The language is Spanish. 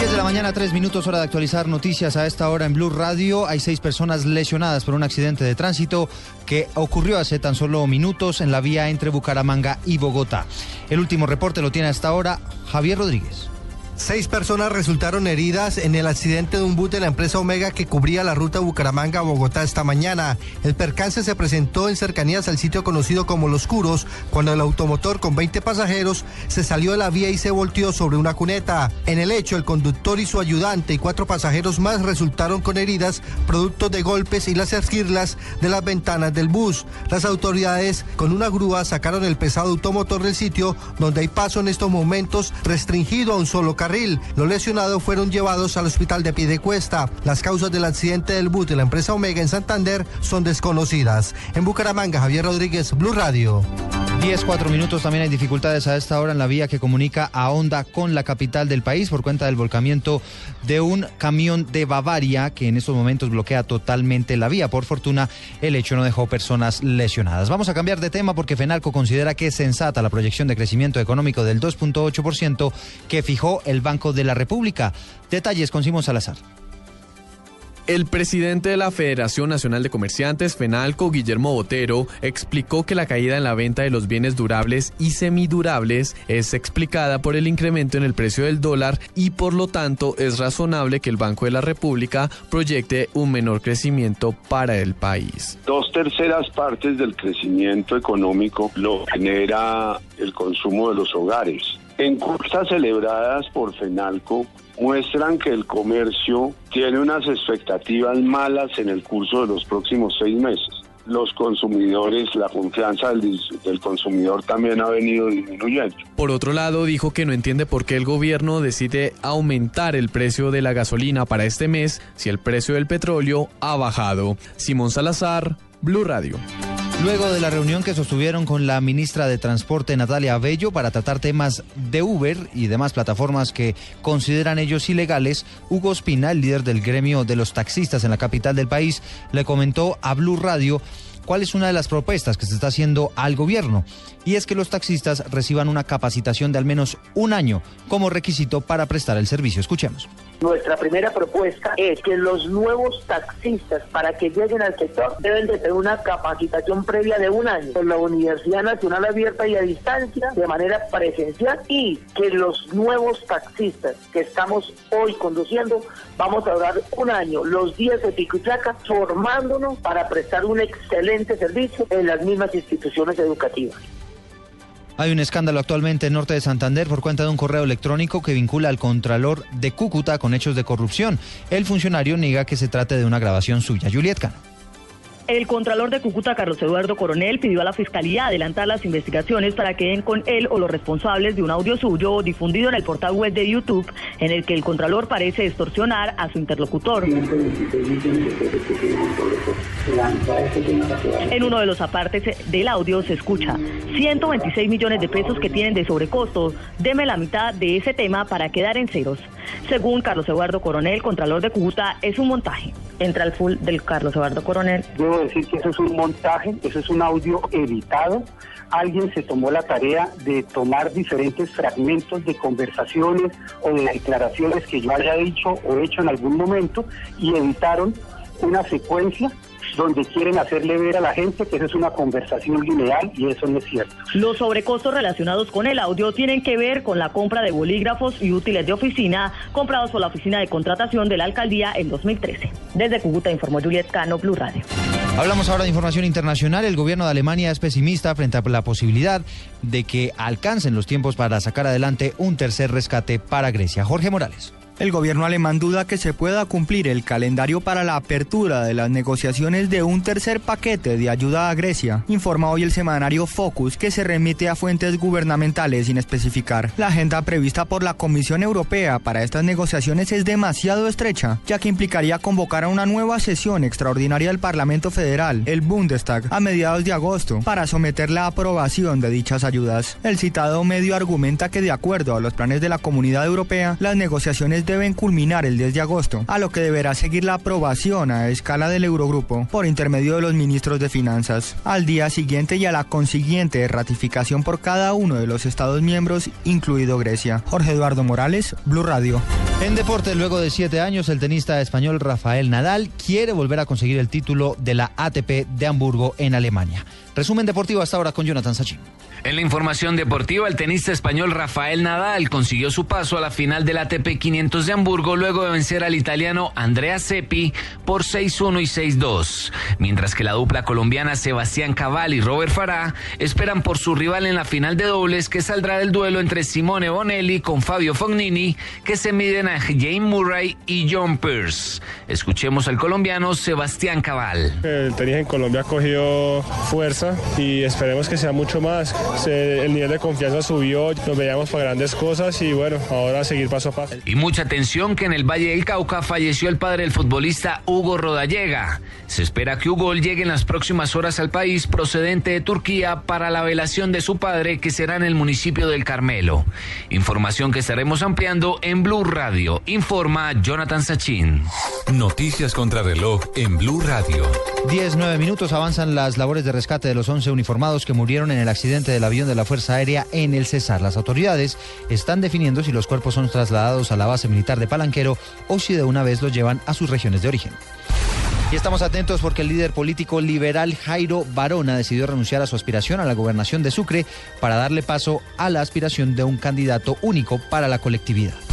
10 de la mañana, 3 minutos, hora de actualizar noticias a esta hora en Blue Radio. Hay seis personas lesionadas por un accidente de tránsito que ocurrió hace tan solo minutos en la vía entre Bucaramanga y Bogotá. El último reporte lo tiene hasta ahora Javier Rodríguez. Seis personas resultaron heridas en el accidente de un bus de la empresa Omega que cubría la ruta Bucaramanga-Bogotá esta mañana. El percance se presentó en cercanías al sitio conocido como Los Curos, cuando el automotor con 20 pasajeros se salió de la vía y se volteó sobre una cuneta. En el hecho, el conductor y su ayudante y cuatro pasajeros más resultaron con heridas producto de golpes y las esquirlas de las ventanas del bus. Las autoridades con una grúa sacaron el pesado automotor del sitio donde hay paso en estos momentos restringido a un solo Los lesionados fueron llevados al hospital de Piedecuesta. Las causas del accidente del bus de la empresa Omega en Santander son desconocidas. En Bucaramanga, Javier Rodríguez, Blue Radio. 10, 4 minutos. También hay dificultades a esta hora en la vía que comunica a Honda con la capital del país por cuenta del volcamiento de un camión de Bavaria que en estos momentos bloquea totalmente la vía. Por fortuna, el hecho no dejó personas lesionadas. Vamos a cambiar de tema porque FENALCO considera que es sensata la proyección de crecimiento económico del 2.8% que fijó el Banco de la República. Detalles con Simón Salazar. El presidente de la Federación Nacional de Comerciantes, FENALCO, Guillermo Botero, explicó que la caída en la venta de los bienes durables y semidurables es explicada por el incremento en el precio del dólar y por lo tanto es razonable que el Banco de la República proyecte un menor crecimiento para el país. Dos terceras partes del crecimiento económico lo genera el consumo de los hogares. Encuestas celebradas por FENALCO muestran que el comercio tiene unas expectativas malas en el curso de los próximos seis meses. Los consumidores, la confianza del, del, consumidor también ha venido disminuyendo. Por otro lado, dijo que no entiende por qué el gobierno decide aumentar el precio de la gasolina para este mes si el precio del petróleo ha bajado. Simón Salazar, Blue Radio. Luego de la reunión que sostuvieron con la ministra de Transporte Natalia Bello para tratar temas de Uber y demás plataformas que consideran ellos ilegales, Hugo Espina, el líder del gremio de los taxistas en la capital del país, le comentó a Blue Radio cuál es una de las propuestas que se está haciendo al gobierno y es que los taxistas reciban una capacitación de al menos un año como requisito para prestar el servicio. Escuchemos. Nuestra primera propuesta es que los nuevos taxistas, para que lleguen al sector, deben de tener una capacitación previa de un año en la Universidad Nacional Abierta y a distancia, de manera presencial, y que los nuevos taxistas que estamos hoy conduciendo, vamos a durar un año, los días de pico y formándonos para prestar un excelente servicio en las mismas instituciones educativas. Hay un escándalo actualmente en Norte de Santander por cuenta de un correo electrónico que vincula al Contralor de Cúcuta con hechos de corrupción. El funcionario niega que se trate de una grabación suya. Juliet Cano. El Contralor de Cúcuta, Carlos Eduardo Coronel, pidió a la Fiscalía adelantar las investigaciones para que den con él o los responsables de un audio suyo difundido en el portal web de YouTube en el que el Contralor parece extorsionar a su interlocutor. En uno de los apartes del audio se escucha 126 millones de pesos que tienen de sobrecosto. Deme la mitad de ese tema para quedar en ceros. Según Carlos Eduardo Coronel, Contralor de Cúcuta, es un montaje. Entra al full del Carlos Eduardo Coronel. Debo decir que eso es un montaje, eso es un audio editado. Alguien se tomó la tarea de tomar diferentes fragmentos de conversaciones o de declaraciones que yo haya dicho o hecho en algún momento y editaron una secuencia donde quieren hacerle ver a la gente que esa es una conversación lineal y eso no es cierto. Los sobrecostos relacionados con el audio tienen que ver con la compra de bolígrafos y útiles de oficina comprados por la Oficina de Contratación de la Alcaldía en 2013. Desde Cúcuta informó Juliet Cano, Blue Radio. Hablamos ahora de información internacional. El gobierno de Alemania es pesimista frente a la posibilidad de que alcancen los tiempos para sacar adelante un tercer rescate para Grecia. Jorge Morales. El gobierno alemán duda que se pueda cumplir el calendario para la apertura de las negociaciones de un tercer paquete de ayuda a Grecia, informa hoy el semanario Focus que se remite a fuentes gubernamentales sin especificar. La agenda prevista por la Comisión Europea para estas negociaciones es demasiado estrecha, ya que implicaría convocar a una nueva sesión extraordinaria del Parlamento Federal, el Bundestag, a mediados de agosto, para someter la aprobación de dichas ayudas. El citado medio argumenta que de acuerdo a los planes de la Comunidad Europea, las negociaciones deben culminar el 10 de agosto, a lo que deberá seguir la aprobación a escala del Eurogrupo por intermedio de los ministros de Finanzas. Al día siguiente y a la consiguiente ratificación por cada uno de los Estados miembros, incluido Grecia. Jorge Eduardo Morales, Blue Radio. En deporte, luego de siete años, el tenista español Rafael Nadal quiere volver a conseguir el título de la ATP de Hamburgo en Alemania. Resumen deportivo hasta ahora con Jonathan Sachin. En la información deportiva, el tenista español Rafael Nadal consiguió su paso a la final del ATP 500 de Hamburgo luego de vencer al italiano Andrea Seppi por 6-1 y 6-2, mientras que la dupla colombiana Sebastián Cabal y Robert Farah esperan por su rival en la final de dobles que saldrá del duelo entre Simone Bonelli con Fabio Fognini que se miden a Jane Murray y John Pierce. Escuchemos al colombiano Sebastián Cabal. El tenis en Colombia ha cogido fuerza y esperemos que sea mucho más el nivel de confianza subió, nos veíamos para grandes cosas y bueno, ahora seguir paso a paso. Y mucha atención que en el Valle del Cauca falleció el padre del futbolista Hugo Rodallega. Se espera que Hugo llegue en las próximas horas al país procedente de Turquía para la velación de su padre que será en el municipio del Carmelo. Información que estaremos ampliando en Blue Radio. Informa Jonathan Sachin. Noticias contra reloj en Blue Radio. 19 minutos avanzan las labores de rescate de los 11 uniformados que murieron en el accidente del avión de la Fuerza Aérea en el Cesar. Las autoridades están definiendo si los cuerpos son trasladados a la base militar de Palanquero o si de una vez los llevan a sus regiones de origen. Y estamos atentos porque el líder político liberal Jairo Barona decidió renunciar a su aspiración a la gobernación de Sucre para darle paso a la aspiración de un candidato único para la colectividad.